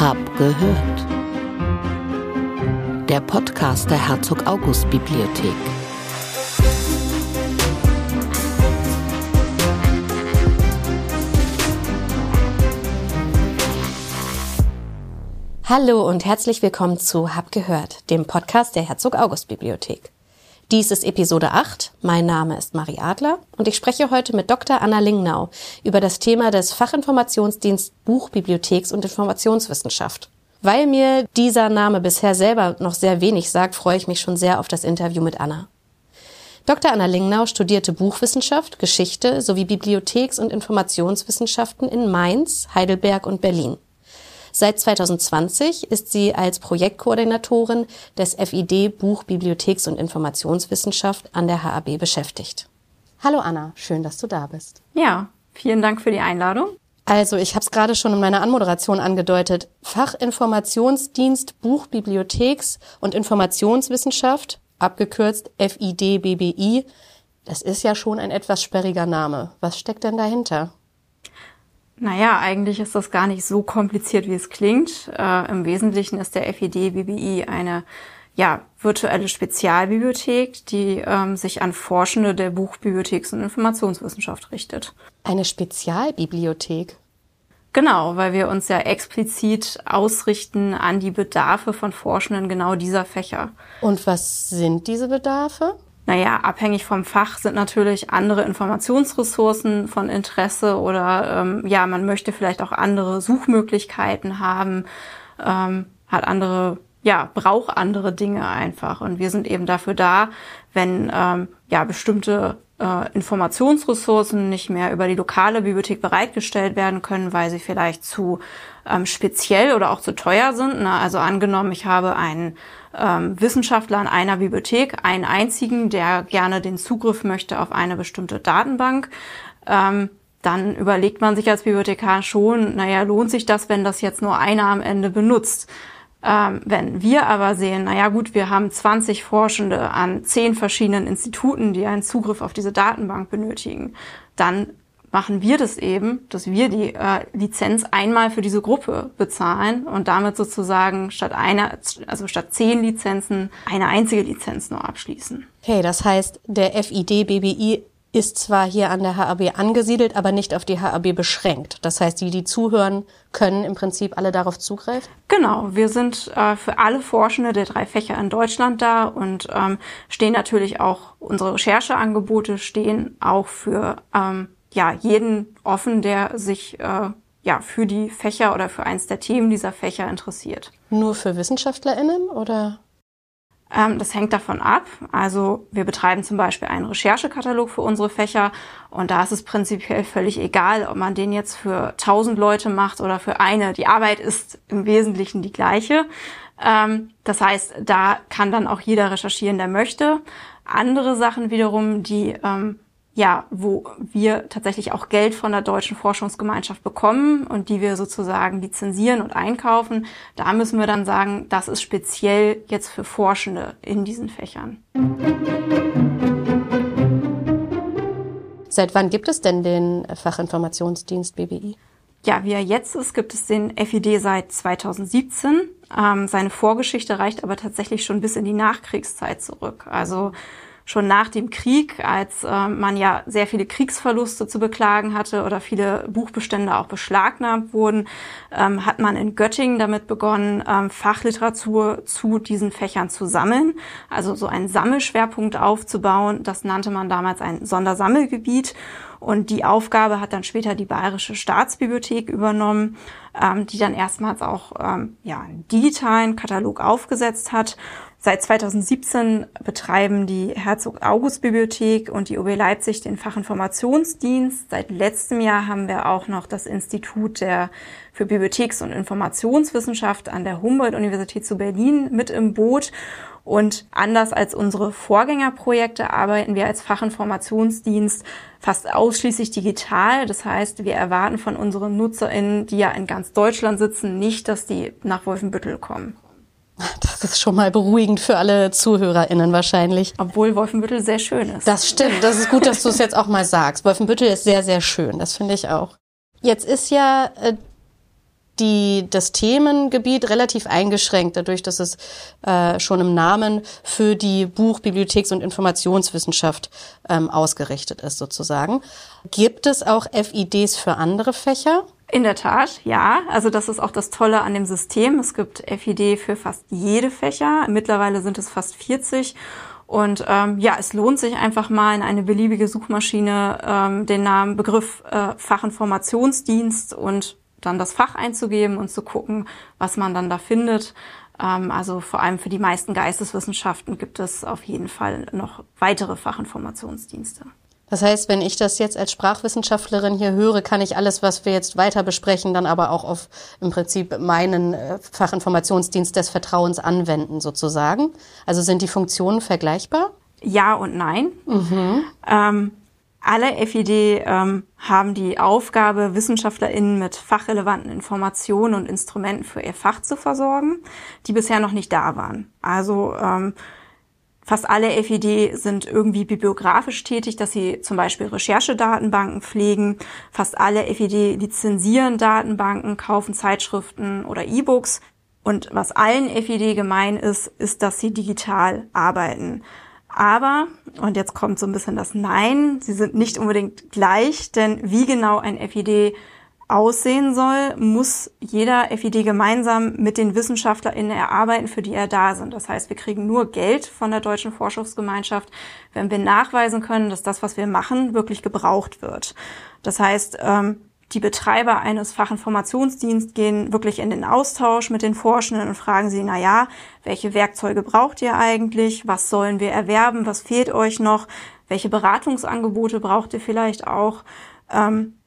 Hab gehört. Der Podcast der Herzog August Bibliothek. Hallo und herzlich willkommen zu Hab gehört, dem Podcast der Herzog August Bibliothek. Dies ist Episode 8. Mein Name ist Marie Adler und ich spreche heute mit Dr. Anna Lingnau über das Thema des Fachinformationsdienst Buchbibliotheks und Informationswissenschaft. Weil mir dieser Name bisher selber noch sehr wenig sagt, freue ich mich schon sehr auf das Interview mit Anna. Dr. Anna Lingnau studierte Buchwissenschaft, Geschichte sowie Bibliotheks- und Informationswissenschaften in Mainz, Heidelberg und Berlin. Seit 2020 ist sie als Projektkoordinatorin des FID Buch, Bibliotheks- und Informationswissenschaft an der HAB beschäftigt. Hallo Anna, schön, dass du da bist. Ja, vielen Dank für die Einladung. Also, ich habe es gerade schon in meiner Anmoderation angedeutet. Fachinformationsdienst Buch, Bibliotheks- und Informationswissenschaft, abgekürzt FID-BBI. Das ist ja schon ein etwas sperriger Name. Was steckt denn dahinter? Naja, eigentlich ist das gar nicht so kompliziert, wie es klingt. Äh, Im Wesentlichen ist der FID BBI eine ja, virtuelle Spezialbibliothek, die ähm, sich an Forschende der Buchbibliotheks- und Informationswissenschaft richtet. Eine Spezialbibliothek? Genau, weil wir uns ja explizit ausrichten an die Bedarfe von Forschenden genau dieser Fächer. Und was sind diese Bedarfe? Naja, abhängig vom Fach sind natürlich andere Informationsressourcen von Interesse oder ähm, ja, man möchte vielleicht auch andere Suchmöglichkeiten haben, ähm, hat andere, ja, braucht andere Dinge einfach. Und wir sind eben dafür da, wenn ähm, ja bestimmte äh, Informationsressourcen nicht mehr über die lokale Bibliothek bereitgestellt werden können, weil sie vielleicht zu ähm, speziell oder auch zu teuer sind. Na, also angenommen, ich habe einen ähm, Wissenschaftler in einer Bibliothek, einen einzigen, der gerne den Zugriff möchte auf eine bestimmte Datenbank. Ähm, dann überlegt man sich als Bibliothekar schon, naja, lohnt sich das, wenn das jetzt nur einer am Ende benutzt? Ähm, wenn wir aber sehen, naja gut, wir haben 20 Forschende an 10 verschiedenen Instituten, die einen Zugriff auf diese Datenbank benötigen, dann machen wir das eben, dass wir die äh, Lizenz einmal für diese Gruppe bezahlen und damit sozusagen statt einer, also statt zehn Lizenzen eine einzige Lizenz nur abschließen. Okay, das heißt, der FID BBI ist zwar hier an der HAB angesiedelt, aber nicht auf die HAB beschränkt. Das heißt, die, die zuhören, können im Prinzip alle darauf zugreifen? Genau, wir sind äh, für alle Forschende der drei Fächer in Deutschland da und ähm, stehen natürlich auch, unsere Rechercheangebote stehen auch für ähm, ja, jeden offen, der sich äh, ja, für die Fächer oder für eins der Themen dieser Fächer interessiert. Nur für WissenschaftlerInnen oder? Ähm, das hängt davon ab. Also wir betreiben zum Beispiel einen Recherchekatalog für unsere Fächer und da ist es prinzipiell völlig egal, ob man den jetzt für tausend Leute macht oder für eine. Die Arbeit ist im Wesentlichen die gleiche. Ähm, das heißt, da kann dann auch jeder recherchieren, der möchte. Andere Sachen wiederum, die ähm, ja, wo wir tatsächlich auch Geld von der Deutschen Forschungsgemeinschaft bekommen und die wir sozusagen lizenzieren und einkaufen, da müssen wir dann sagen, das ist speziell jetzt für Forschende in diesen Fächern. Seit wann gibt es denn den Fachinformationsdienst BBI? Ja, wie er jetzt ist, gibt es den FID seit 2017. Ähm, seine Vorgeschichte reicht aber tatsächlich schon bis in die Nachkriegszeit zurück. Also schon nach dem Krieg, als äh, man ja sehr viele Kriegsverluste zu beklagen hatte oder viele Buchbestände auch beschlagnahmt wurden, ähm, hat man in Göttingen damit begonnen, ähm, Fachliteratur zu diesen Fächern zu sammeln, also so einen Sammelschwerpunkt aufzubauen. Das nannte man damals ein Sondersammelgebiet. Und die Aufgabe hat dann später die Bayerische Staatsbibliothek übernommen, ähm, die dann erstmals auch ähm, ja, einen digitalen Katalog aufgesetzt hat. Seit 2017 betreiben die Herzog August Bibliothek und die OB Leipzig den Fachinformationsdienst. Seit letztem Jahr haben wir auch noch das Institut der für Bibliotheks- und Informationswissenschaft an der Humboldt-Universität zu Berlin mit im Boot. Und anders als unsere Vorgängerprojekte arbeiten wir als Fachinformationsdienst fast ausschließlich digital. Das heißt, wir erwarten von unseren NutzerInnen, die ja in ganz Deutschland sitzen, nicht, dass die nach Wolfenbüttel kommen. Das ist schon mal beruhigend für alle ZuhörerInnen wahrscheinlich. Obwohl Wolfenbüttel sehr schön ist. Das stimmt. Das ist gut, dass du es jetzt auch mal sagst. Wolfenbüttel ist sehr, sehr schön. Das finde ich auch. Jetzt ist ja äh, die, das Themengebiet relativ eingeschränkt, dadurch, dass es äh, schon im Namen für die Buch-, Bibliotheks- und Informationswissenschaft ähm, ausgerichtet ist, sozusagen. Gibt es auch FIDs für andere Fächer? In der Tat, ja. Also das ist auch das Tolle an dem System. Es gibt FID für fast jede Fächer. Mittlerweile sind es fast 40. Und ähm, ja, es lohnt sich einfach mal in eine beliebige Suchmaschine ähm, den Namen Begriff äh, Fachinformationsdienst und dann das Fach einzugeben und zu gucken, was man dann da findet. Ähm, also vor allem für die meisten Geisteswissenschaften gibt es auf jeden Fall noch weitere Fachinformationsdienste. Das heißt, wenn ich das jetzt als Sprachwissenschaftlerin hier höre, kann ich alles, was wir jetzt weiter besprechen, dann aber auch auf im Prinzip meinen äh, Fachinformationsdienst des Vertrauens anwenden, sozusagen. Also sind die Funktionen vergleichbar? Ja und nein. Mhm. Ähm, alle FID ähm, haben die Aufgabe, WissenschaftlerInnen mit fachrelevanten Informationen und Instrumenten für ihr Fach zu versorgen, die bisher noch nicht da waren. Also ähm, fast alle FID sind irgendwie bibliografisch tätig, dass sie zum Beispiel Recherchedatenbanken pflegen. Fast alle FID lizenzieren Datenbanken, kaufen Zeitschriften oder E-Books. Und was allen FID gemein ist, ist, dass sie digital arbeiten. Aber, und jetzt kommt so ein bisschen das Nein, sie sind nicht unbedingt gleich, denn wie genau ein FID aussehen soll, muss jeder FID gemeinsam mit den WissenschaftlerInnen erarbeiten, für die er da sind. Das heißt, wir kriegen nur Geld von der Deutschen Forschungsgemeinschaft, wenn wir nachweisen können, dass das, was wir machen, wirklich gebraucht wird. Das heißt, ähm, die Betreiber eines Fachinformationsdienstes gehen wirklich in den Austausch mit den Forschenden und fragen sie, na ja, welche Werkzeuge braucht ihr eigentlich? Was sollen wir erwerben? Was fehlt euch noch? Welche Beratungsangebote braucht ihr vielleicht auch? Ähm,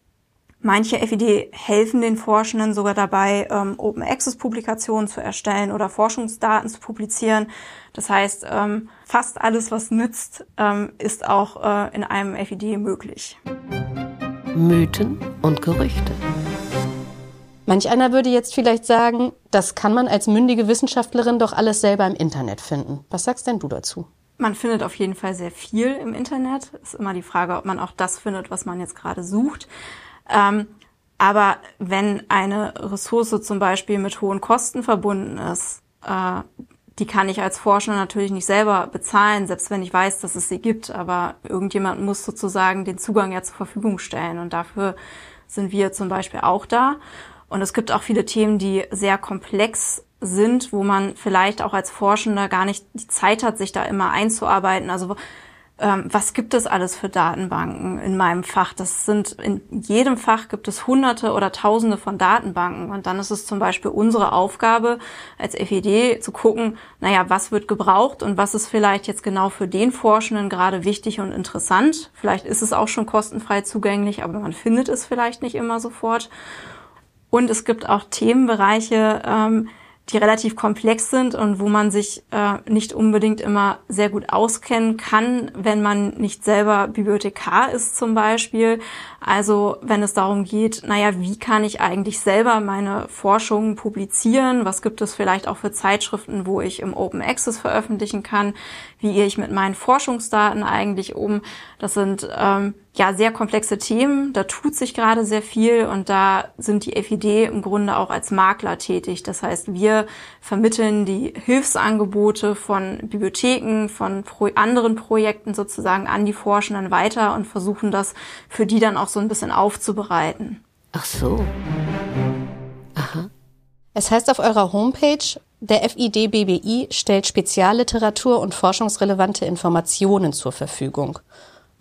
manche FID helfen den Forschenden sogar dabei, ähm, Open Access Publikationen zu erstellen oder Forschungsdaten zu publizieren. Das heißt, ähm, fast alles, was nützt, ähm, ist auch äh, in einem FID möglich. Mythen und Gerüchte. Manch einer würde jetzt vielleicht sagen, das kann man als mündige Wissenschaftlerin doch alles selber im Internet finden. Was sagst denn du dazu? Man findet auf jeden Fall sehr viel im Internet. Ist immer die Frage, ob man auch das findet, was man jetzt gerade sucht. Ähm, aber wenn eine Ressource zum Beispiel mit hohen Kosten verbunden ist, äh, die kann ich als Forscher natürlich nicht selber bezahlen, selbst wenn ich weiß, dass es sie gibt. Aber irgendjemand muss sozusagen den Zugang ja zur Verfügung stellen. Und dafür sind wir zum Beispiel auch da. Und es gibt auch viele Themen, die sehr komplex sind, wo man vielleicht auch als Forschender gar nicht die Zeit hat, sich da immer einzuarbeiten. Also ähm, was gibt es alles für Datenbanken in meinem Fach? Das sind in jedem Fach gibt es hunderte oder tausende von Datenbanken. Und dann ist es zum Beispiel unsere Aufgabe als FED zu gucken, naja, was wird gebraucht und was ist vielleicht jetzt genau für den Forschenden gerade wichtig und interessant. Vielleicht ist es auch schon kostenfrei zugänglich, aber man findet es vielleicht nicht immer sofort. Und es gibt auch Themenbereiche, ähm, die relativ komplex sind und wo man sich äh, nicht unbedingt immer sehr gut auskennen kann, wenn man nicht selber Bibliothekar ist zum Beispiel. Also wenn es darum geht, naja, wie kann ich eigentlich selber meine Forschung publizieren? Was gibt es vielleicht auch für Zeitschriften, wo ich im Open Access veröffentlichen kann? Wie gehe ich mit meinen Forschungsdaten eigentlich um? Das sind ähm, ja sehr komplexe Themen. Da tut sich gerade sehr viel und da sind die FID im Grunde auch als Makler tätig. Das heißt, wir vermitteln die Hilfsangebote von Bibliotheken, von pro anderen Projekten sozusagen an die Forschenden weiter und versuchen das für die dann auch so ein bisschen aufzubereiten. Ach so. Aha. Es heißt auf eurer Homepage, der FID BBI stellt Spezialliteratur und forschungsrelevante Informationen zur Verfügung.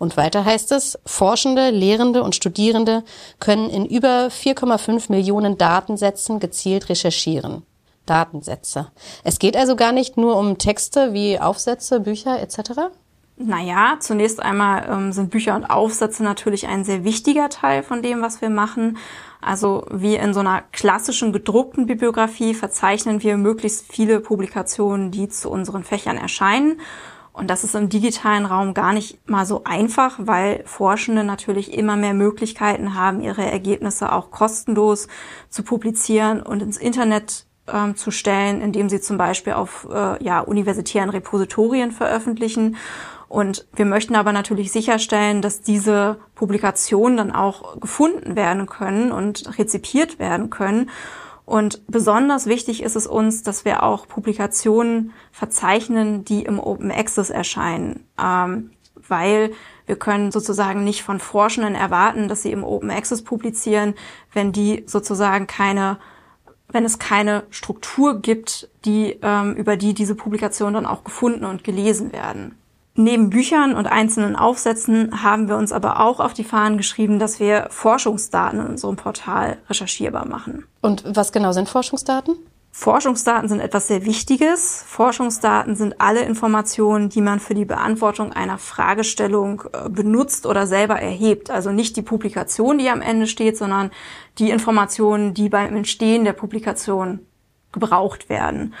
Und weiter heißt es, Forschende, Lehrende und Studierende können in über 4,5 Millionen Datensätzen gezielt recherchieren. Datensätze. Es geht also gar nicht nur um Texte wie Aufsätze, Bücher etc. Naja, zunächst einmal ähm, sind Bücher und Aufsätze natürlich ein sehr wichtiger Teil von dem, was wir machen. Also wie in so einer klassischen gedruckten Bibliografie verzeichnen wir möglichst viele Publikationen, die zu unseren Fächern erscheinen. Und das ist im digitalen Raum gar nicht mal so einfach, weil Forschende natürlich immer mehr Möglichkeiten haben, ihre Ergebnisse auch kostenlos zu publizieren und ins Internet ähm, zu stellen, indem sie zum Beispiel auf äh, ja, universitären Repositorien veröffentlichen. Und wir möchten aber natürlich sicherstellen, dass diese Publikationen dann auch gefunden werden können und rezipiert werden können. Und besonders wichtig ist es uns, dass wir auch Publikationen verzeichnen, die im Open Access erscheinen, ähm, weil wir können sozusagen nicht von Forschenden erwarten, dass sie im Open Access publizieren, wenn die sozusagen keine wenn es keine Struktur gibt, die, ähm, über die diese Publikationen dann auch gefunden und gelesen werden. Neben Büchern und einzelnen Aufsätzen haben wir uns aber auch auf die Fahnen geschrieben, dass wir Forschungsdaten in unserem Portal recherchierbar machen. Und was genau sind Forschungsdaten? Forschungsdaten sind etwas sehr Wichtiges. Forschungsdaten sind alle Informationen, die man für die Beantwortung einer Fragestellung äh, benutzt oder selber erhebt. Also nicht die Publikation, die am Ende steht, sondern die Informationen, die beim Entstehen der Publikation gebraucht werden.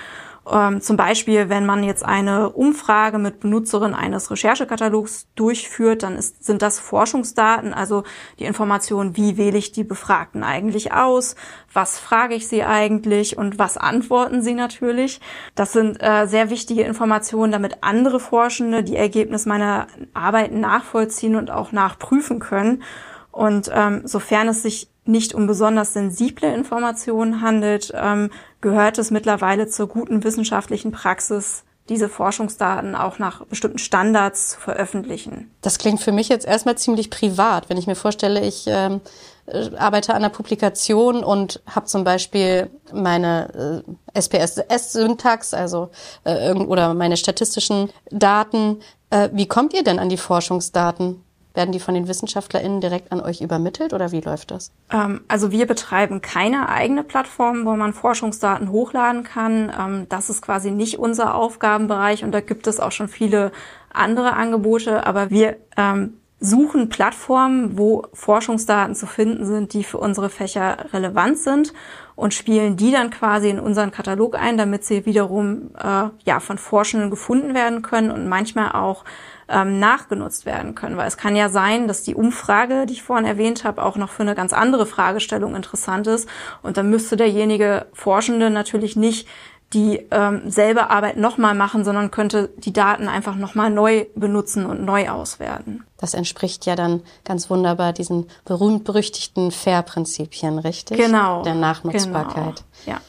Ähm, zum Beispiel, wenn man jetzt eine Umfrage mit Benutzerinnen eines Recherchekatalogs durchführt, dann ist, sind das Forschungsdaten, also die Information, wie wähle ich die Befragten eigentlich aus, was frage ich sie eigentlich und was antworten sie natürlich. Das sind äh, sehr wichtige Informationen, damit andere Forschende die Ergebnisse meiner Arbeit nachvollziehen und auch nachprüfen können. Und ähm, sofern es sich nicht um besonders sensible Informationen handelt, ähm, gehört es mittlerweile zur guten wissenschaftlichen Praxis, diese Forschungsdaten auch nach bestimmten Standards zu veröffentlichen. Das klingt für mich jetzt erstmal ziemlich privat, wenn ich mir vorstelle, ich ähm, äh, arbeite an einer Publikation und habe zum Beispiel meine äh, SPSS-Syntax, also äh, oder meine statistischen Daten. Äh, wie kommt ihr denn an die Forschungsdaten? Werden die von den WissenschaftlerInnen direkt an euch übermittelt oder wie läuft das? Ähm, also wir betreiben keine eigene Plattform, wo man Forschungsdaten hochladen kann. Ähm, das ist quasi nicht unser Aufgabenbereich und da gibt es auch schon viele andere Angebote, aber wir ähm, suchen Plattformen, wo Forschungsdaten zu finden sind, die für unsere Fächer relevant sind und spielen die dann quasi in unseren Katalog ein, damit sie wiederum äh, ja von Forschenden gefunden werden können und manchmal auch ähm, nachgenutzt werden können. Weil es kann ja sein, dass die Umfrage, die ich vorhin erwähnt habe, auch noch für eine ganz andere Fragestellung interessant ist. Und dann müsste derjenige Forschende natürlich nicht die ähm, selbe Arbeit nochmal machen, sondern könnte die Daten einfach nochmal neu benutzen und neu auswerten. Das entspricht ja dann ganz wunderbar diesen berühmt-berüchtigten FAIR-Prinzipien, richtig? Genau. Der Nachnutzbarkeit. Genau. Ja.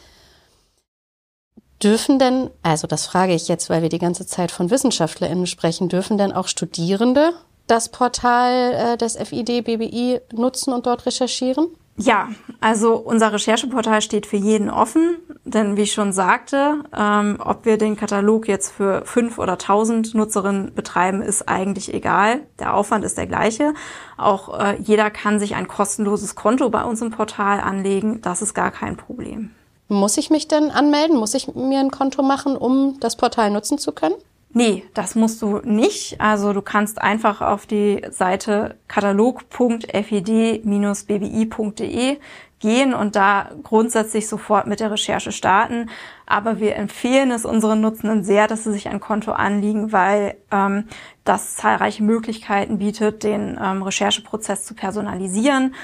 Dürfen denn, also das frage ich jetzt, weil wir die ganze Zeit von WissenschaftlerInnen sprechen, dürfen denn auch Studierende das Portal äh, des FID BBI nutzen und dort recherchieren? Ja, also unser Rechercheportal steht für jeden offen, denn wie ich schon sagte, ähm, ob wir den Katalog jetzt für fünf oder tausend Nutzerinnen betreiben, ist eigentlich egal. Der Aufwand ist der gleiche. Auch äh, jeder kann sich ein kostenloses Konto bei uns im Portal anlegen. Das ist gar kein Problem. Muss ich mich denn anmelden? Muss ich mir ein Konto machen, um das Portal nutzen zu können? Nee, das musst du nicht. Also du kannst einfach auf die Seite katalog.fid-bbi.de gehen und da grundsätzlich sofort mit der Recherche starten. Aber wir empfehlen es unseren Nutzenden sehr, dass sie sich ein Konto anliegen, weil ähm, das zahlreiche Möglichkeiten bietet, den ähm, Rechercheprozess zu personalisieren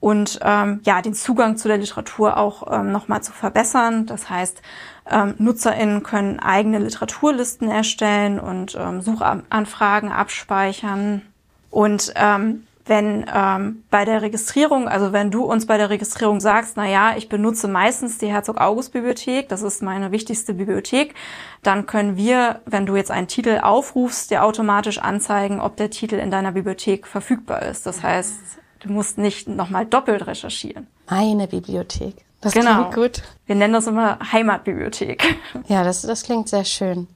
und ähm, ja den Zugang zu der Literatur auch ähm, nochmal zu verbessern. Das heißt, ähm, NutzerInnen können eigene Literaturlisten erstellen und ähm, Suchanfragen abspeichern. Und ähm, wenn ähm, bei der Registrierung, also wenn du uns bei der Registrierung sagst, na ja, ich benutze meistens die Herzog-August-Bibliothek, das ist meine wichtigste Bibliothek, dann können wir, wenn du jetzt einen Titel aufrufst, dir automatisch anzeigen, ob der Titel in deiner Bibliothek verfügbar ist. Das heißt, Du musst nicht nochmal doppelt recherchieren. Meine Bibliothek. Das genau. klingt gut. Wir nennen das immer Heimatbibliothek. Ja, das, das klingt sehr schön.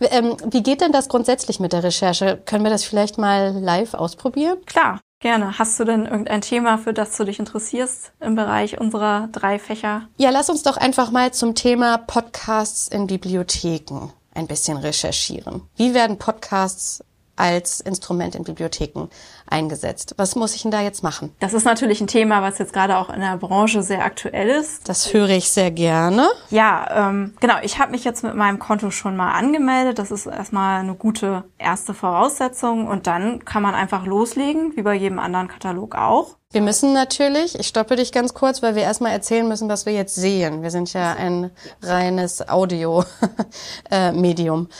Ähm, wie geht denn das grundsätzlich mit der Recherche? Können wir das vielleicht mal live ausprobieren? Klar, gerne. Hast du denn irgendein Thema, für das du dich interessierst im Bereich unserer drei Fächer? Ja, lass uns doch einfach mal zum Thema Podcasts in Bibliotheken ein bisschen recherchieren. Wie werden Podcasts als Instrument in Bibliotheken eingesetzt. Was muss ich denn da jetzt machen? Das ist natürlich ein Thema, was jetzt gerade auch in der Branche sehr aktuell ist. Das höre ich sehr gerne. Ja, ähm, genau. Ich habe mich jetzt mit meinem Konto schon mal angemeldet. Das ist erstmal eine gute erste Voraussetzung. Und dann kann man einfach loslegen, wie bei jedem anderen Katalog auch. Wir müssen natürlich, ich stoppe dich ganz kurz, weil wir erstmal erzählen müssen, was wir jetzt sehen. Wir sind ja ein reines Audio-Medium.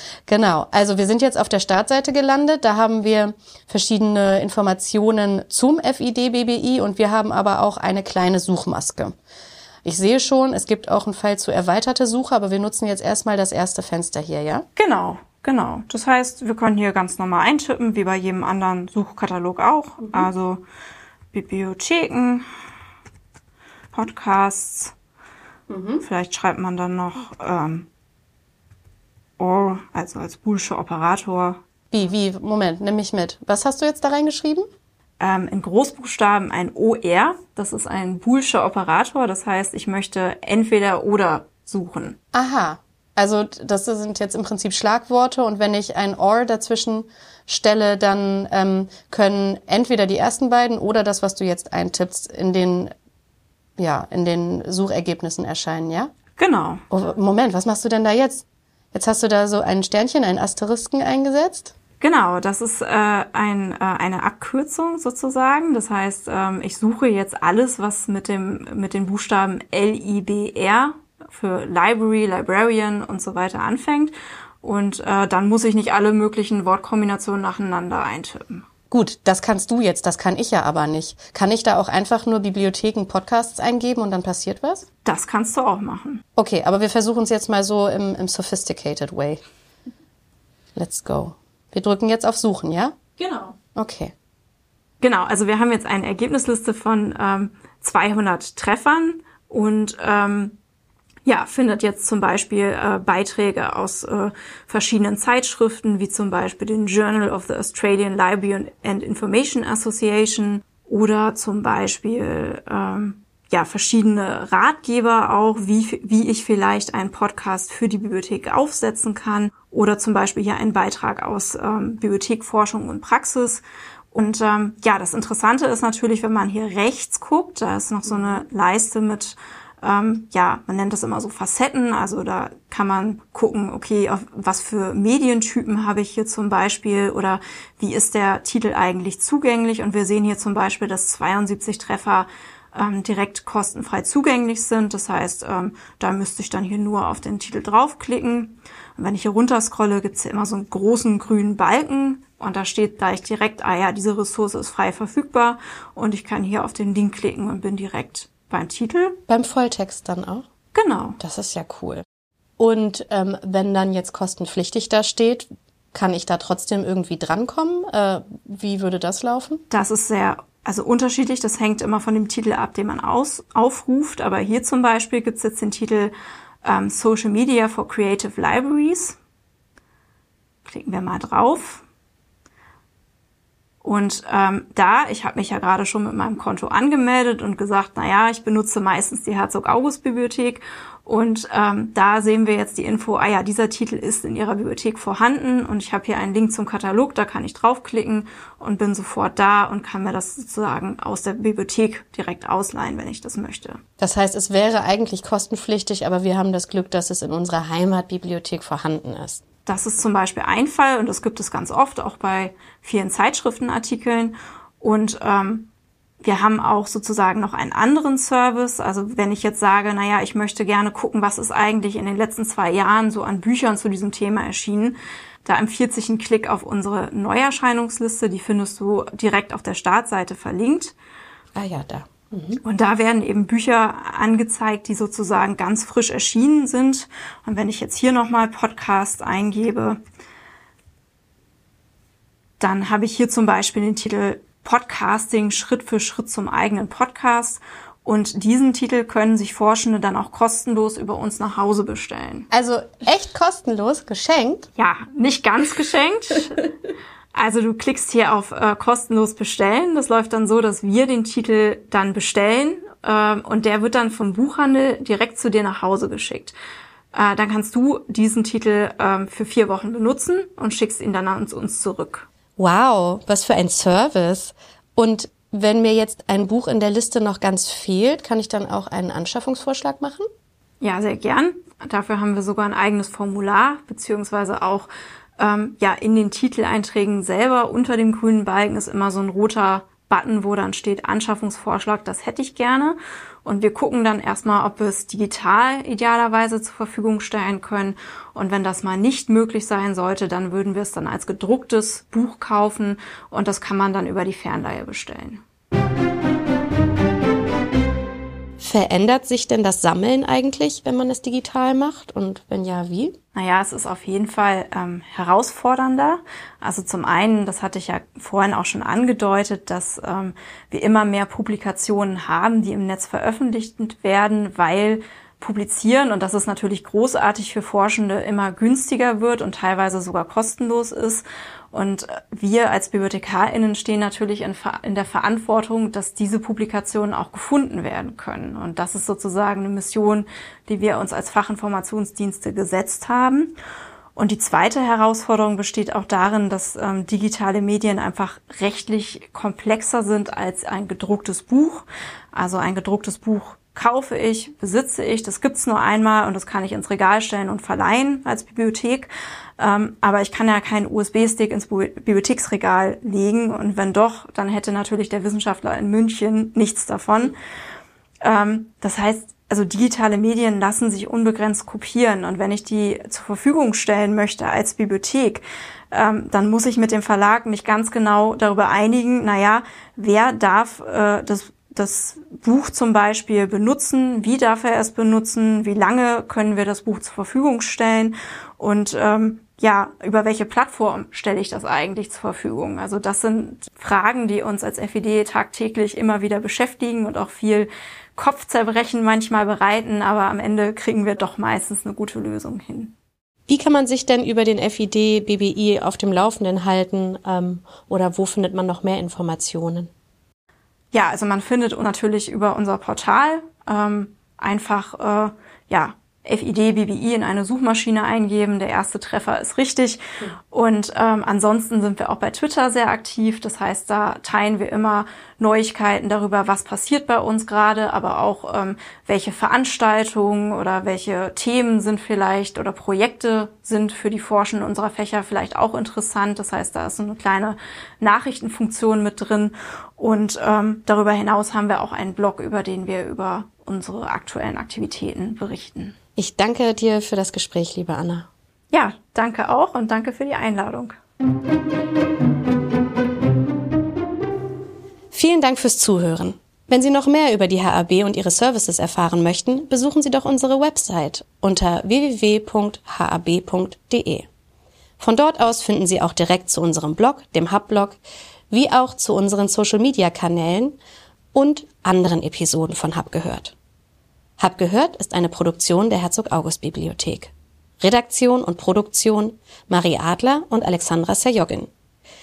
genau. Also wir sind jetzt auf der Startseite gelandet. Da haben wir verschiedene Informationen zum FID-BBI und wir haben aber auch eine kleine Suchmaske. Ich sehe schon, es gibt auch einen Fall zu erweiterte Suche, aber wir nutzen jetzt erstmal das erste Fenster hier, ja? Genau, genau. Das heißt, wir können hier ganz normal eintippen, wie bei jedem anderen Suchkatalog auch. Mhm. Also Bibliotheken, Podcasts. Mhm. Vielleicht schreibt man dann noch ähm, OR, also als boolsche Operator. Wie, wie? Moment, nimm mich mit. Was hast du jetzt da reingeschrieben? ähm, in Großbuchstaben ein OR. Das ist ein boolscher Operator. Das heißt, ich möchte entweder oder suchen. Aha. Also das sind jetzt im Prinzip Schlagworte und wenn ich ein OR dazwischen stelle, dann ähm, können entweder die ersten beiden oder das, was du jetzt eintippst, in den ja in den Suchergebnissen erscheinen, ja? Genau. Oh, Moment, was machst du denn da jetzt? Jetzt hast du da so ein Sternchen, einen Asterisken eingesetzt? Genau, das ist äh, ein, äh, eine Abkürzung sozusagen. Das heißt, ähm, ich suche jetzt alles, was mit dem mit den Buchstaben L I B R für Library, Librarian und so weiter anfängt. Und äh, dann muss ich nicht alle möglichen Wortkombinationen nacheinander eintippen. Gut, das kannst du jetzt, das kann ich ja aber nicht. Kann ich da auch einfach nur Bibliotheken, Podcasts eingeben und dann passiert was? Das kannst du auch machen. Okay, aber wir versuchen es jetzt mal so im, im sophisticated way. Let's go. Wir drücken jetzt auf Suchen, ja? Genau. Okay. Genau, also wir haben jetzt eine Ergebnisliste von ähm, 200 Treffern und ähm, ja, findet jetzt zum Beispiel äh, Beiträge aus äh, verschiedenen Zeitschriften, wie zum Beispiel den Journal of the Australian Library and Information Association oder zum Beispiel ähm, ja, verschiedene Ratgeber auch, wie, wie ich vielleicht einen Podcast für die Bibliothek aufsetzen kann oder zum Beispiel hier einen Beitrag aus ähm, Bibliothekforschung und Praxis. Und ähm, ja, das Interessante ist natürlich, wenn man hier rechts guckt, da ist noch so eine Leiste mit ähm, ja, man nennt das immer so Facetten. Also da kann man gucken, okay, auf was für Medientypen habe ich hier zum Beispiel oder wie ist der Titel eigentlich zugänglich. Und wir sehen hier zum Beispiel, dass 72 Treffer ähm, direkt kostenfrei zugänglich sind. Das heißt, ähm, da müsste ich dann hier nur auf den Titel draufklicken. Und wenn ich hier runter scrolle, gibt's hier immer so einen großen grünen Balken und da steht gleich direkt, ah ja, diese Ressource ist frei verfügbar und ich kann hier auf den Link klicken und bin direkt beim Titel. Beim Volltext dann auch? Genau. Das ist ja cool. Und ähm, wenn dann jetzt kostenpflichtig da steht, kann ich da trotzdem irgendwie drankommen? Äh, wie würde das laufen? Das ist sehr also unterschiedlich, das hängt immer von dem Titel ab, den man aus, aufruft. Aber hier zum Beispiel gibt's jetzt den Titel ähm, Social Media for Creative Libraries. Klicken wir mal drauf. Und ähm, da, ich habe mich ja gerade schon mit meinem Konto angemeldet und gesagt, na ja, ich benutze meistens die Herzog-August-Bibliothek und ähm, da sehen wir jetzt die Info, ah ja, dieser Titel ist in Ihrer Bibliothek vorhanden und ich habe hier einen Link zum Katalog, da kann ich draufklicken und bin sofort da und kann mir das sozusagen aus der Bibliothek direkt ausleihen, wenn ich das möchte. Das heißt, es wäre eigentlich kostenpflichtig, aber wir haben das Glück, dass es in unserer Heimatbibliothek vorhanden ist. Das ist zum Beispiel ein Fall und das gibt es ganz oft, auch bei vielen Zeitschriftenartikeln. Und ähm, wir haben auch sozusagen noch einen anderen Service. Also wenn ich jetzt sage, naja, ich möchte gerne gucken, was ist eigentlich in den letzten zwei Jahren so an Büchern zu diesem Thema erschienen, da empfiehlt sich ein Klick auf unsere Neuerscheinungsliste. Die findest du direkt auf der Startseite verlinkt. Ah ja, da. Mhm. Und da werden eben Bücher angezeigt, die sozusagen ganz frisch erschienen sind. Und wenn ich jetzt hier nochmal Podcast eingebe, dann habe ich hier zum Beispiel den Titel Podcasting Schritt für Schritt zum eigenen Podcast. Und diesen Titel können sich Forschende dann auch kostenlos über uns nach Hause bestellen. Also echt kostenlos, geschenkt? Ja, nicht ganz geschenkt. Also du klickst hier auf äh, kostenlos bestellen. Das läuft dann so, dass wir den Titel dann bestellen äh, und der wird dann vom Buchhandel direkt zu dir nach Hause geschickt. Äh, dann kannst du diesen Titel äh, für vier Wochen benutzen und schickst ihn dann an uns zurück. Wow, was für ein Service. Und wenn mir jetzt ein Buch in der Liste noch ganz fehlt, kann ich dann auch einen Anschaffungsvorschlag machen? Ja, sehr gern. Dafür haben wir sogar ein eigenes Formular, beziehungsweise auch ähm, ja in den Titeleinträgen selber unter dem grünen Balken ist immer so ein roter Button, wo dann steht Anschaffungsvorschlag, das hätte ich gerne. Und wir gucken dann erstmal, ob wir es digital idealerweise zur Verfügung stellen können. Und wenn das mal nicht möglich sein sollte, dann würden wir es dann als gedrucktes Buch kaufen und das kann man dann über die Fernleihe bestellen. Verändert sich denn das Sammeln eigentlich, wenn man es digital macht? Und wenn ja, wie? Naja, es ist auf jeden Fall ähm, herausfordernder. Also zum einen, das hatte ich ja vorhin auch schon angedeutet, dass ähm, wir immer mehr Publikationen haben, die im Netz veröffentlicht werden, weil Publizieren, und das ist natürlich großartig für Forschende, immer günstiger wird und teilweise sogar kostenlos ist. Und wir als BibliothekarInnen stehen natürlich in, in, der Verantwortung, dass diese Publikationen auch gefunden werden können. Und das ist sozusagen eine Mission, die wir uns als Fachinformationsdienste gesetzt haben. Und die zweite Herausforderung besteht auch darin, dass ähm, digitale Medien einfach rechtlich komplexer sind als ein gedrucktes Buch. Also ein gedrucktes Buch kaufe ich, besitze ich, das gibt's nur einmal und das kann ich ins Regal stellen und verleihen als Bibliothek. Ähm, aber ich kann ja keinen USB-Stick ins Bibliotheksregal legen und wenn doch, dann hätte natürlich der Wissenschaftler in München nichts davon. Ähm, das heißt, also digitale Medien lassen sich unbegrenzt kopieren und wenn ich die zur Verfügung stellen möchte als Bibliothek, ähm, dann muss ich mit dem Verlag mich ganz genau darüber einigen, naja, wer darf äh, das das Buch zum Beispiel benutzen, wie darf er es benutzen, wie lange können wir das Buch zur Verfügung stellen und ähm, ja, über welche Plattform stelle ich das eigentlich zur Verfügung? Also das sind Fragen, die uns als FED tagtäglich immer wieder beschäftigen und auch viel Kopfzerbrechen manchmal bereiten, aber am Ende kriegen wir doch meistens eine gute Lösung hin. Wie kann man sich denn über den FID BBI auf dem Laufenden halten ähm, oder wo findet man noch mehr Informationen? Ja, also man findet natürlich über unser Portal ähm, einfach äh, ja FID BBI in eine Suchmaschine eingeben. Der erste Treffer ist richtig. Und ähm, ansonsten sind wir auch bei Twitter sehr aktiv. Das heißt, da teilen wir immer Neuigkeiten darüber, was passiert bei uns gerade, aber auch ähm, welche Veranstaltungen oder welche Themen sind vielleicht oder Projekte sind für die Forschenden unserer Fächer vielleicht auch interessant. Das heißt, da ist so eine kleine Nachrichtenfunktion mit drin. Und ähm, darüber hinaus haben wir auch einen Blog, über den wir über unsere aktuellen Aktivitäten berichten. Ich danke dir für das Gespräch, liebe Anna. Ja, danke auch und danke für die Einladung. Vielen Dank fürs Zuhören. Wenn Sie noch mehr über die HAB und ihre Services erfahren möchten, besuchen Sie doch unsere Website unter www.hab.de. Von dort aus finden Sie auch direkt zu unserem Blog, dem Hub-Blog, wie auch zu unseren Social-Media-Kanälen und anderen Episoden von Hub gehört. Hab gehört ist eine Produktion der Herzog August Bibliothek. Redaktion und Produktion Marie Adler und Alexandra Serjogin.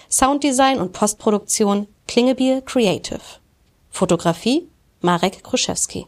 Sounddesign und Postproduktion Klingebier Creative. Fotografie Marek Kruszewski.